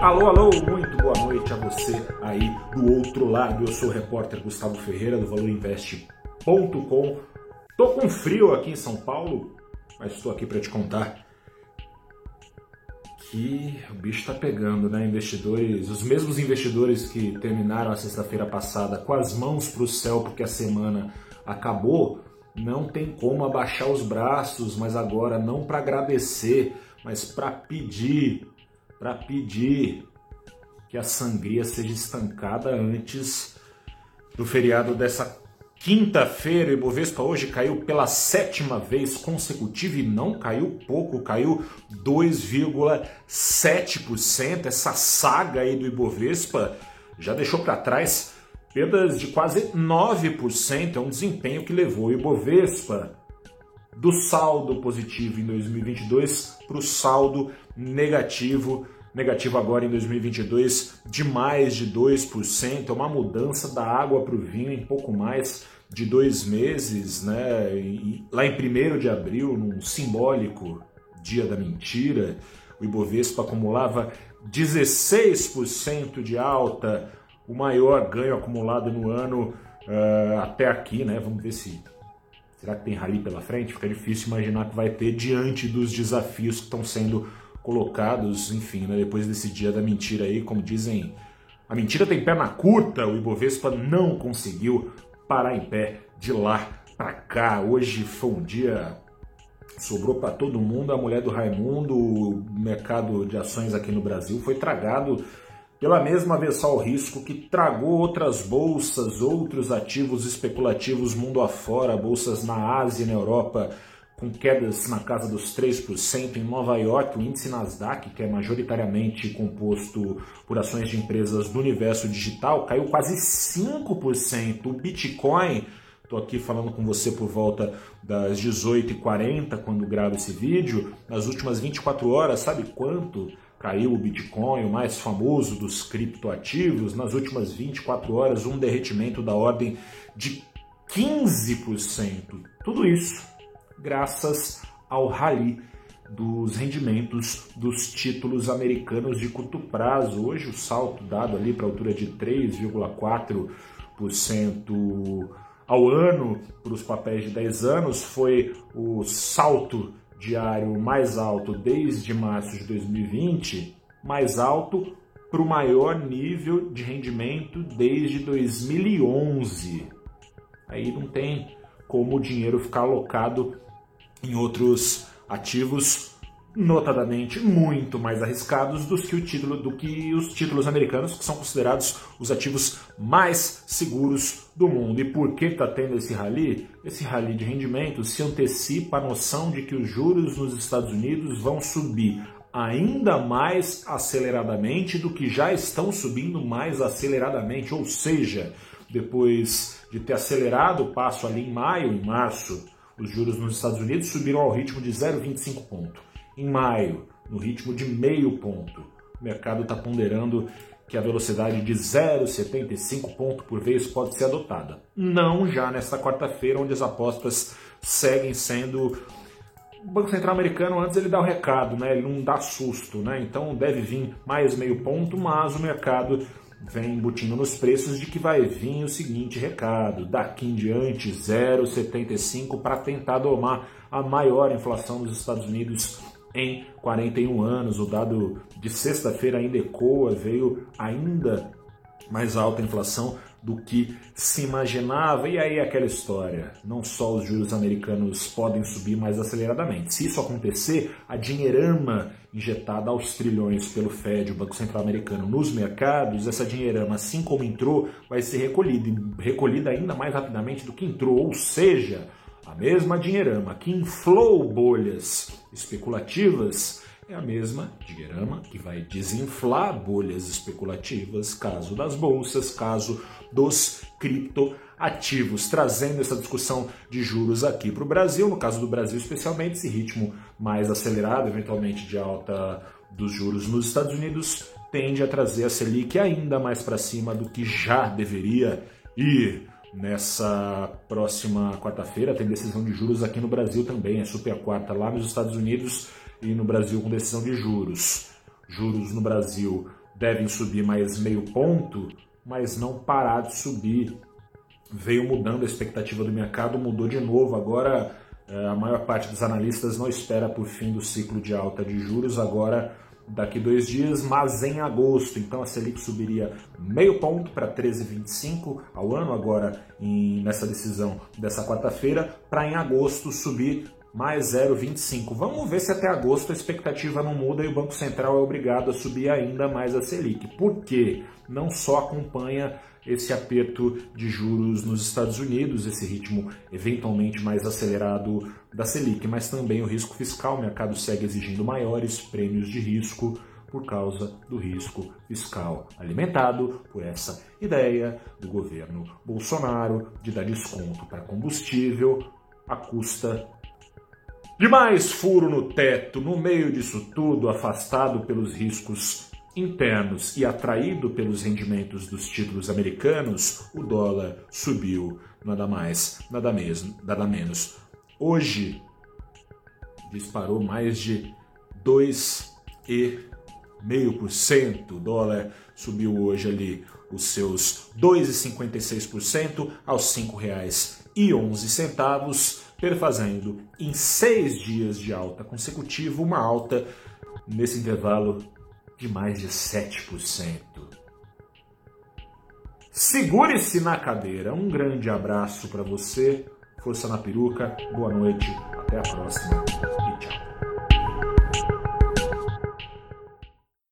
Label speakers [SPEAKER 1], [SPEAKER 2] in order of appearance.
[SPEAKER 1] Alô, alô, muito boa noite a você aí do outro lado. Eu sou o repórter Gustavo Ferreira do ValorInvest.com. Tô com frio aqui em São Paulo, mas estou aqui para te contar que o bicho tá pegando, né? Investidores, os mesmos investidores que terminaram a sexta-feira passada com as mãos para o céu porque a semana acabou, não tem como abaixar os braços, mas agora não para agradecer, mas para pedir, para pedir que a sangria seja estancada antes do feriado dessa quinta-feira. O Ibovespa hoje caiu pela sétima vez consecutiva e não caiu pouco, caiu 2,7%. Essa saga aí do Ibovespa já deixou para trás Perdas de quase 9% é um desempenho que levou o Ibovespa do saldo positivo em 2022 para o saldo negativo, negativo agora em 2022 de mais de 2%. É uma mudança da água para o vinho em pouco mais de dois meses, né? E lá em 1 de abril, num simbólico dia da mentira, o Ibovespa acumulava 16% de alta o maior ganho acumulado no ano uh, até aqui, né? Vamos ver se. Será que tem rally pela frente? Fica difícil imaginar que vai ter diante dos desafios que estão sendo colocados, enfim, né, depois desse dia da mentira aí, como dizem, a mentira tem perna curta, o Ibovespa não conseguiu parar em pé de lá para cá. Hoje foi um dia sobrou para todo mundo, a mulher do Raimundo, o mercado de ações aqui no Brasil foi tragado pela mesma aversão ao risco que tragou outras bolsas, outros ativos especulativos mundo afora, bolsas na Ásia e na Europa, com quedas na casa dos 3%. Em Nova York, o índice Nasdaq, que é majoritariamente composto por ações de empresas do universo digital, caiu quase 5%. O Bitcoin, estou aqui falando com você por volta das 18h40, quando gravo esse vídeo, nas últimas 24 horas, sabe quanto? Caiu o Bitcoin, o mais famoso dos criptoativos, nas últimas 24 horas, um derretimento da ordem de 15%. Tudo isso graças ao rally dos rendimentos dos títulos americanos de curto prazo. Hoje o salto dado ali para a altura de 3,4% ao ano para os papéis de 10 anos foi o salto diário mais alto desde março de 2020, mais alto para o maior nível de rendimento desde 2011. Aí não tem como o dinheiro ficar alocado em outros ativos notadamente muito mais arriscados do que, o título, do que os títulos americanos, que são considerados os ativos mais seguros do mundo. E por que está tendo esse rally? Esse rally de rendimento se antecipa a noção de que os juros nos Estados Unidos vão subir ainda mais aceleradamente do que já estão subindo mais aceleradamente, ou seja, depois de ter acelerado o passo ali em maio, em março, os juros nos Estados Unidos subiram ao ritmo de 0,25 ponto em maio, no ritmo de meio ponto. O mercado está ponderando que a velocidade de 0,75 ponto por vez pode ser adotada. Não já nesta quarta-feira, onde as apostas seguem sendo. O Banco Central Americano antes ele dá o recado, né? Ele não dá susto, né? Então deve vir mais meio ponto, mas o mercado vem embutindo nos preços de que vai vir o seguinte recado: daqui em diante 0,75 para tentar domar a maior inflação dos Estados Unidos em 41 anos. O dado de sexta-feira ainda ecoa, veio ainda mais alta inflação do que se imaginava. E aí aquela história, não só os juros americanos podem subir mais aceleradamente. Se isso acontecer, a dinheirama injetada aos trilhões pelo Fed, o Banco Central Americano, nos mercados, essa dinheirama, assim como entrou, vai ser recolhida, recolhida ainda mais rapidamente do que entrou. Ou seja, a mesma dinheirama que inflou bolhas especulativas é a mesma dinheirama que vai desinflar bolhas especulativas, caso das bolsas, caso dos criptoativos, trazendo essa discussão de juros aqui para o Brasil, no caso do Brasil especialmente, esse ritmo mais acelerado, eventualmente de alta dos juros nos Estados Unidos, tende a trazer a Selic ainda mais para cima do que já deveria ir. Nessa próxima quarta-feira tem decisão de juros aqui no Brasil também, é super quarta lá nos Estados Unidos e no Brasil com decisão de juros. Juros no Brasil devem subir mais meio ponto, mas não parar de subir. Veio mudando a expectativa do mercado, mudou de novo. Agora é, a maior parte dos analistas não espera por fim do ciclo de alta de juros, agora daqui dois dias, mas em agosto. Então a Selic subiria meio ponto para 13,25 ao ano, agora em, nessa decisão dessa quarta-feira, para em agosto subir mais 0,25. Vamos ver se até agosto a expectativa não muda e o Banco Central é obrigado a subir ainda mais a Selic. Por quê? Não só acompanha esse aperto de juros nos Estados Unidos, esse ritmo eventualmente mais acelerado da Selic, mas também o risco fiscal. O mercado segue exigindo maiores prêmios de risco por causa do risco fiscal alimentado por essa ideia do governo Bolsonaro de dar desconto para combustível à custa de mais furo no teto. No meio disso tudo, afastado pelos riscos internos e atraído pelos rendimentos dos títulos americanos, o dólar subiu nada mais, nada mesmo, nada menos. Hoje disparou mais de 2,5%. O dólar subiu hoje ali os seus 2,56% aos R$ 5,11, perfazendo em seis dias de alta consecutiva uma alta nesse intervalo de mais de 7%. Segure-se na cadeira. Um grande abraço para você. Força na peruca. Boa noite. Até a próxima.